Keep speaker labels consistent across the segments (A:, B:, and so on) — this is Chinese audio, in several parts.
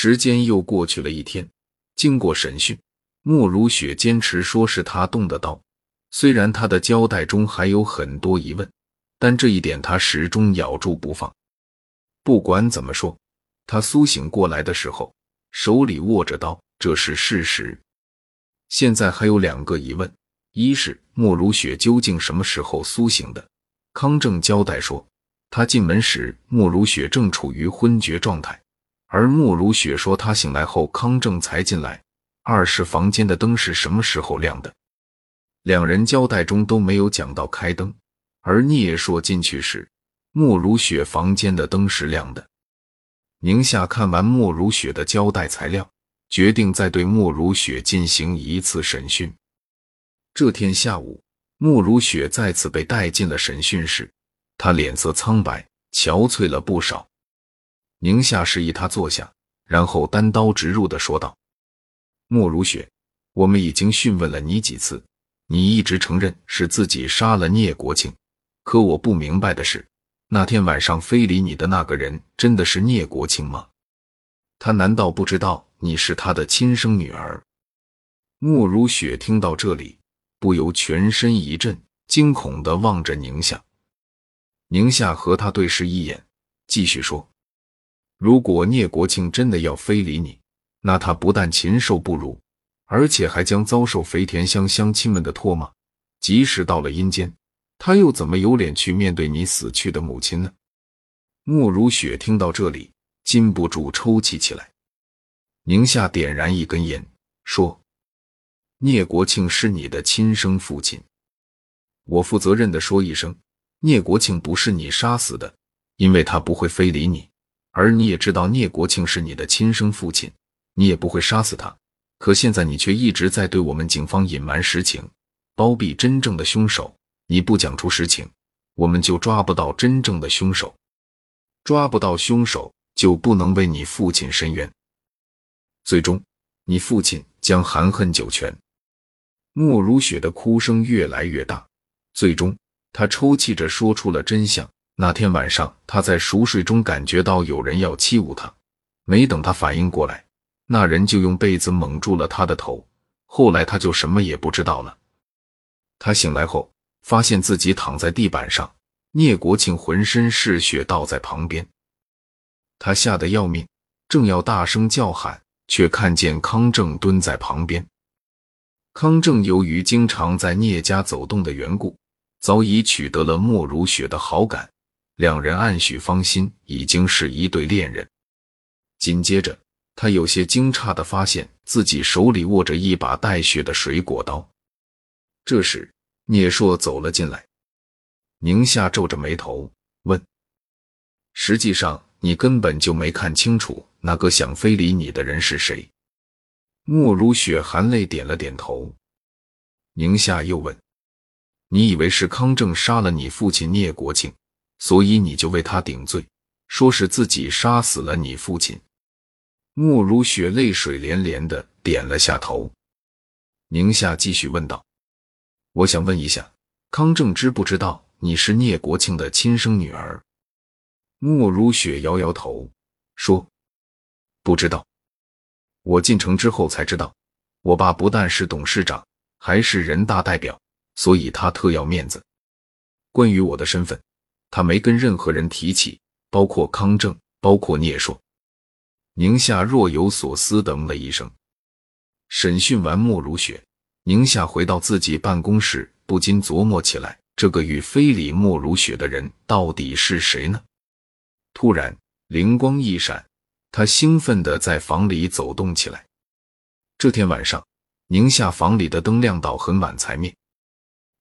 A: 时间又过去了一天，经过审讯，莫如雪坚持说是他动的刀。虽然他的交代中还有很多疑问，但这一点他始终咬住不放。不管怎么说，他苏醒过来的时候手里握着刀，这是事实。现在还有两个疑问：一是莫如雪究竟什么时候苏醒的？康正交代说，他进门时莫如雪正处于昏厥状态，而莫如雪说他醒来后康正才进来。二是房间的灯是什么时候亮的？两人交代中都没有讲到开灯，而聂硕进去时，莫如雪房间的灯是亮的。宁夏看完莫如雪的交代材料，决定再对莫如雪进行一次审讯。这天下午，莫如雪再次被带进了审讯室，她脸色苍白，憔悴了不少。宁夏示意他坐下，然后单刀直入的说道：“莫如雪，我们已经讯问了你几次。”你一直承认是自己杀了聂国庆，可我不明白的是，那天晚上非礼你的那个人真的是聂国庆吗？他难道不知道你是他的亲生女儿？莫如雪听到这里，不由全身一震，惊恐的望着宁夏。宁夏和他对视一眼，继续说：“如果聂国庆真的要非礼你，那他不但禽兽不如。”而且还将遭受肥田乡乡亲们的唾骂，即使到了阴间，他又怎么有脸去面对你死去的母亲呢？莫如雪听到这里，禁不住抽泣起来。宁夏点燃一根烟，说：“聂国庆是你的亲生父亲，我负责任的说一声，聂国庆不是你杀死的，因为他不会非礼你，而你也知道聂国庆是你的亲生父亲，你也不会杀死他。”可现在你却一直在对我们警方隐瞒实情，包庇真正的凶手。你不讲出实情，我们就抓不到真正的凶手，抓不到凶手就不能为你父亲伸冤，最终你父亲将含恨九泉。莫如雪的哭声越来越大，最终她抽泣着说出了真相。那天晚上，他在熟睡中感觉到有人要欺侮他，没等他反应过来。那人就用被子蒙住了他的头，后来他就什么也不知道了。他醒来后，发现自己躺在地板上，聂国庆浑身是血倒在旁边，他吓得要命，正要大声叫喊，却看见康正蹲在旁边。康正由于经常在聂家走动的缘故，早已取得了莫如雪的好感，两人暗许芳心，已经是一对恋人。紧接着。他有些惊诧的发现自己手里握着一把带血的水果刀。这时，聂硕走了进来。宁夏皱着眉头问：“实际上，你根本就没看清楚那个想非礼你的人是谁？”莫如雪含泪点了点头。宁夏又问：“你以为是康正杀了你父亲聂国庆，所以你就为他顶罪，说是自己杀死了你父亲？”莫如雪泪水连连的点了下头。宁夏继续问道：“我想问一下，康正知不知道你是聂国庆的亲生女儿？”莫如雪摇摇头说：“不知道。我进城之后才知道，我爸不但是董事长，还是人大代表，所以他特要面子。关于我的身份，他没跟任何人提起，包括康正，包括聂硕。”宁夏若有所思的嗯了一声。审讯完莫如雪，宁夏回到自己办公室，不禁琢磨起来：这个与非礼莫如雪的人到底是谁呢？突然灵光一闪，他兴奋地在房里走动起来。这天晚上，宁夏房里的灯亮到很晚才灭。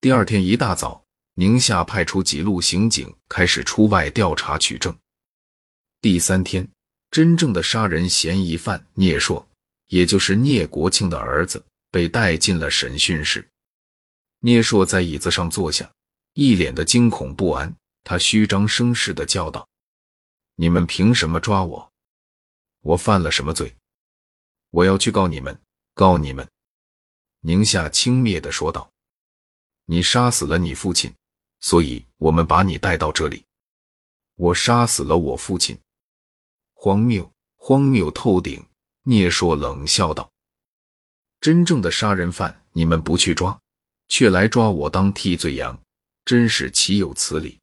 A: 第二天一大早，宁夏派出几路刑警开始出外调查取证。第三天。真正的杀人嫌疑犯聂硕，也就是聂国庆的儿子，被带进了审讯室。聂硕在椅子上坐下，一脸的惊恐不安。他虚张声势的叫道：“你们凭什么抓我？我犯了什么罪？我要去告你们，告你们！”宁夏轻蔑的说道：“你杀死了你父亲，所以我们把你带到这里。我杀死了我父亲。”荒谬！荒谬透顶。聂硕冷笑道：“真正的杀人犯，你们不去抓，却来抓我当替罪羊，真是岂有此理！”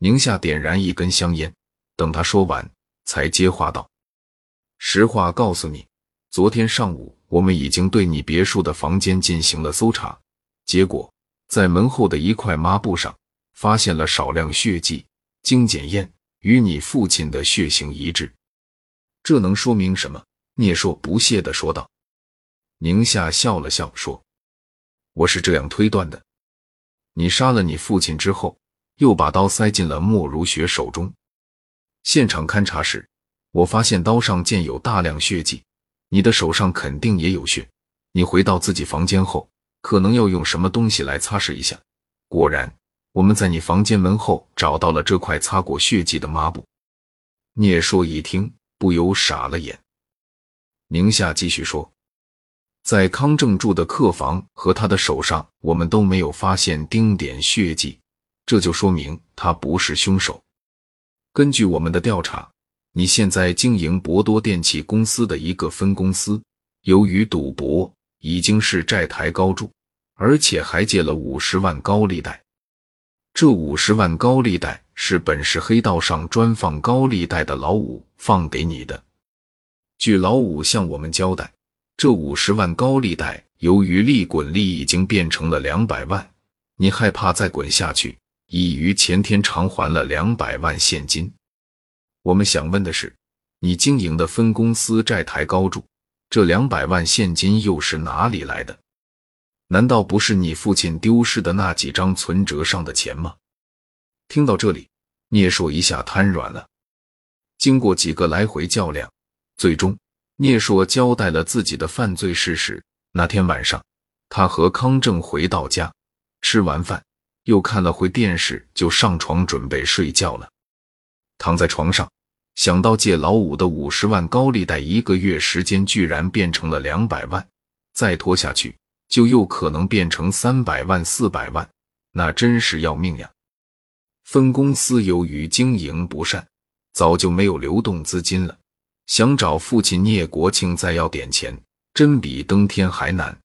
A: 宁夏点燃一根香烟，等他说完，才接话道：“实话告诉你，昨天上午我们已经对你别墅的房间进行了搜查，结果在门后的一块抹布上发现了少量血迹，经检验与你父亲的血型一致。这能说明什么？”聂硕不屑地说道。宁夏笑了笑说：“我是这样推断的，你杀了你父亲之后，又把刀塞进了莫如雪手中。现场勘查时，我发现刀上溅有大量血迹，你的手上肯定也有血。你回到自己房间后，可能要用什么东西来擦拭一下。果然，我们在你房间门后找到了这块擦过血迹的抹布。”聂硕一听，不由傻了眼。宁夏继续说：“在康正住的客房和他的手上，我们都没有发现丁点血迹，这就说明他不是凶手。根据我们的调查，你现在经营博多电器公司的一个分公司，由于赌博已经是债台高筑，而且还借了五十万高利贷。这五十万高利贷是本市黑道上专放高利贷的老五放给你的。”据老五向我们交代，这五十万高利贷由于利滚利已经变成了两百万，你害怕再滚下去，已于前天偿还了两百万现金。我们想问的是，你经营的分公司债台高筑，这两百万现金又是哪里来的？难道不是你父亲丢失的那几张存折上的钱吗？听到这里，聂硕一下瘫软了。经过几个来回较量。最终，聂硕交代了自己的犯罪事实。那天晚上，他和康正回到家，吃完饭，又看了会电视，就上床准备睡觉了。躺在床上，想到借老五的五十万高利贷，一个月时间居然变成了两百万，再拖下去，就又可能变成三百万、四百万，那真是要命呀！分公司由于经营不善，早就没有流动资金了。想找父亲聂国庆再要点钱，真比登天还难。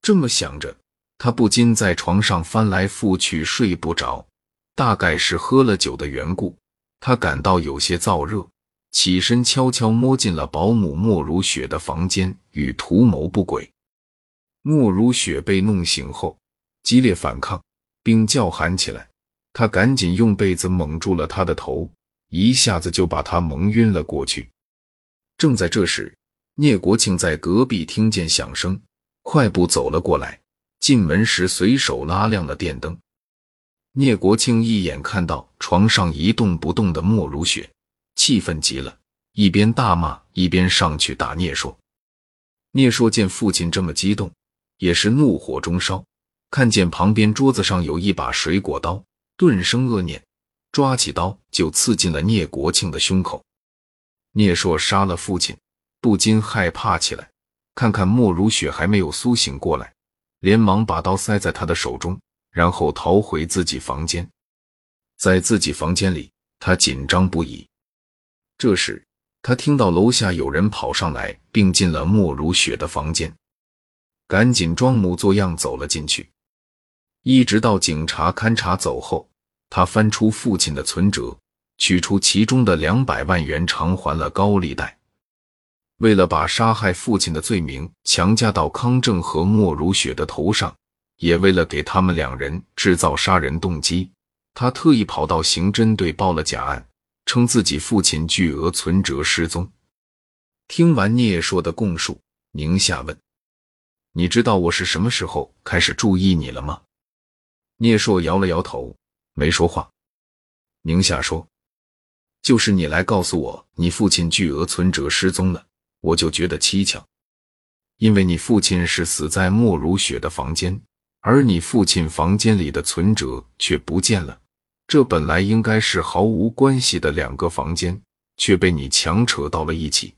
A: 这么想着，他不禁在床上翻来覆去睡不着。大概是喝了酒的缘故，他感到有些燥热，起身悄悄摸进了保姆莫如雪的房间，与图谋不轨。莫如雪被弄醒后，激烈反抗，并叫喊起来。他赶紧用被子蒙住了他的头，一下子就把他蒙晕了过去。正在这时，聂国庆在隔壁听见响声，快步走了过来。进门时，随手拉亮了电灯。聂国庆一眼看到床上一动不动的莫如雪，气愤极了，一边大骂一边上去打聂硕。聂硕见父亲这么激动，也是怒火中烧，看见旁边桌子上有一把水果刀，顿生恶念，抓起刀就刺进了聂国庆的胸口。聂硕杀了父亲，不禁害怕起来。看看莫如雪还没有苏醒过来，连忙把刀塞在他的手中，然后逃回自己房间。在自己房间里，他紧张不已。这时，他听到楼下有人跑上来，并进了莫如雪的房间，赶紧装模作样走了进去。一直到警察勘察走后，他翻出父亲的存折。取出其中的两百万元偿还了高利贷。为了把杀害父亲的罪名强加到康正和莫如雪的头上，也为了给他们两人制造杀人动机，他特意跑到刑侦队报了假案，称自己父亲巨额存折失踪。听完聂硕的供述，宁夏问：“你知道我是什么时候开始注意你了吗？”聂硕摇了摇头，没说话。宁夏说。就是你来告诉我你父亲巨额存折失踪了，我就觉得蹊跷，因为你父亲是死在莫如雪的房间，而你父亲房间里的存折却不见了，这本来应该是毫无关系的两个房间，却被你强扯到了一起。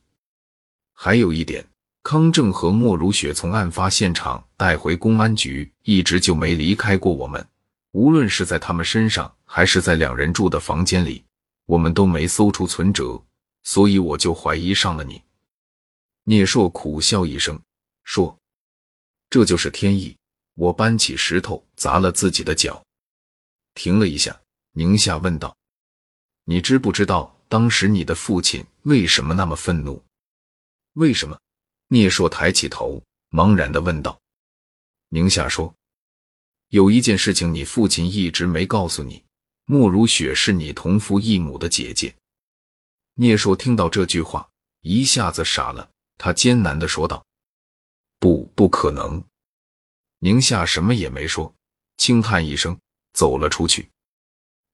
A: 还有一点，康正和莫如雪从案发现场带回公安局，一直就没离开过我们，无论是在他们身上，还是在两人住的房间里。我们都没搜出存折，所以我就怀疑上了你。”聂硕苦笑一声说：“这就是天意。”我搬起石头砸了自己的脚。停了一下，宁夏问道：“你知不知道当时你的父亲为什么那么愤怒？为什么？”聂硕抬起头，茫然的问道。宁夏说：“有一件事情，你父亲一直没告诉你。莫如雪是你同父异母的姐姐。”聂硕听到这句话，一下子傻了。他艰难的说道：“不，不可能。”宁夏什么也没说，轻叹一声，走了出去。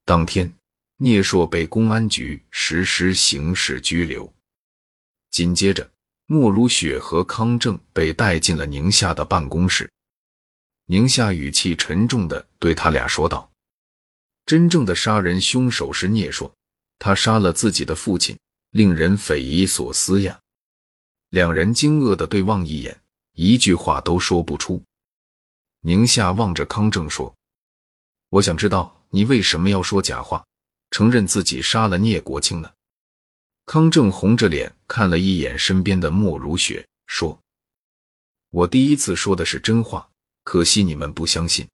A: 当天，聂硕被公安局实施刑事拘留。紧接着，莫如雪和康正被带进了宁夏的办公室。宁夏语气沉重的对他俩说道：“真正的杀人凶手是聂硕，他杀了自己的父亲，令人匪夷所思呀！”两人惊愕的对望一眼，一句话都说不出。宁夏望着康正说：“我想知道你为什么要说假话，承认自己杀了聂国庆呢？”康正红着脸看了一眼身边的莫如雪，说：“我第一次说的是真话，可惜你们不相信。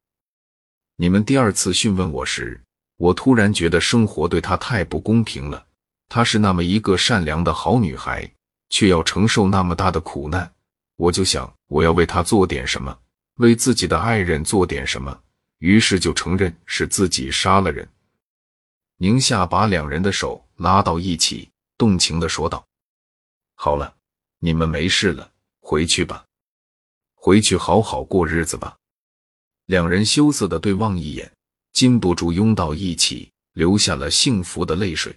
A: 你们第二次讯问我时，我突然觉得生活对她太不公平了。她是那么一个善良的好女孩，却要承受那么大的苦难。我就想，我要为她做点什么。”为自己的爱人做点什么，于是就承认是自己杀了人。宁夏把两人的手拉到一起，动情的说道：“好了，你们没事了，回去吧，回去好好过日子吧。”两人羞涩的对望一眼，禁不住拥到一起，流下了幸福的泪水。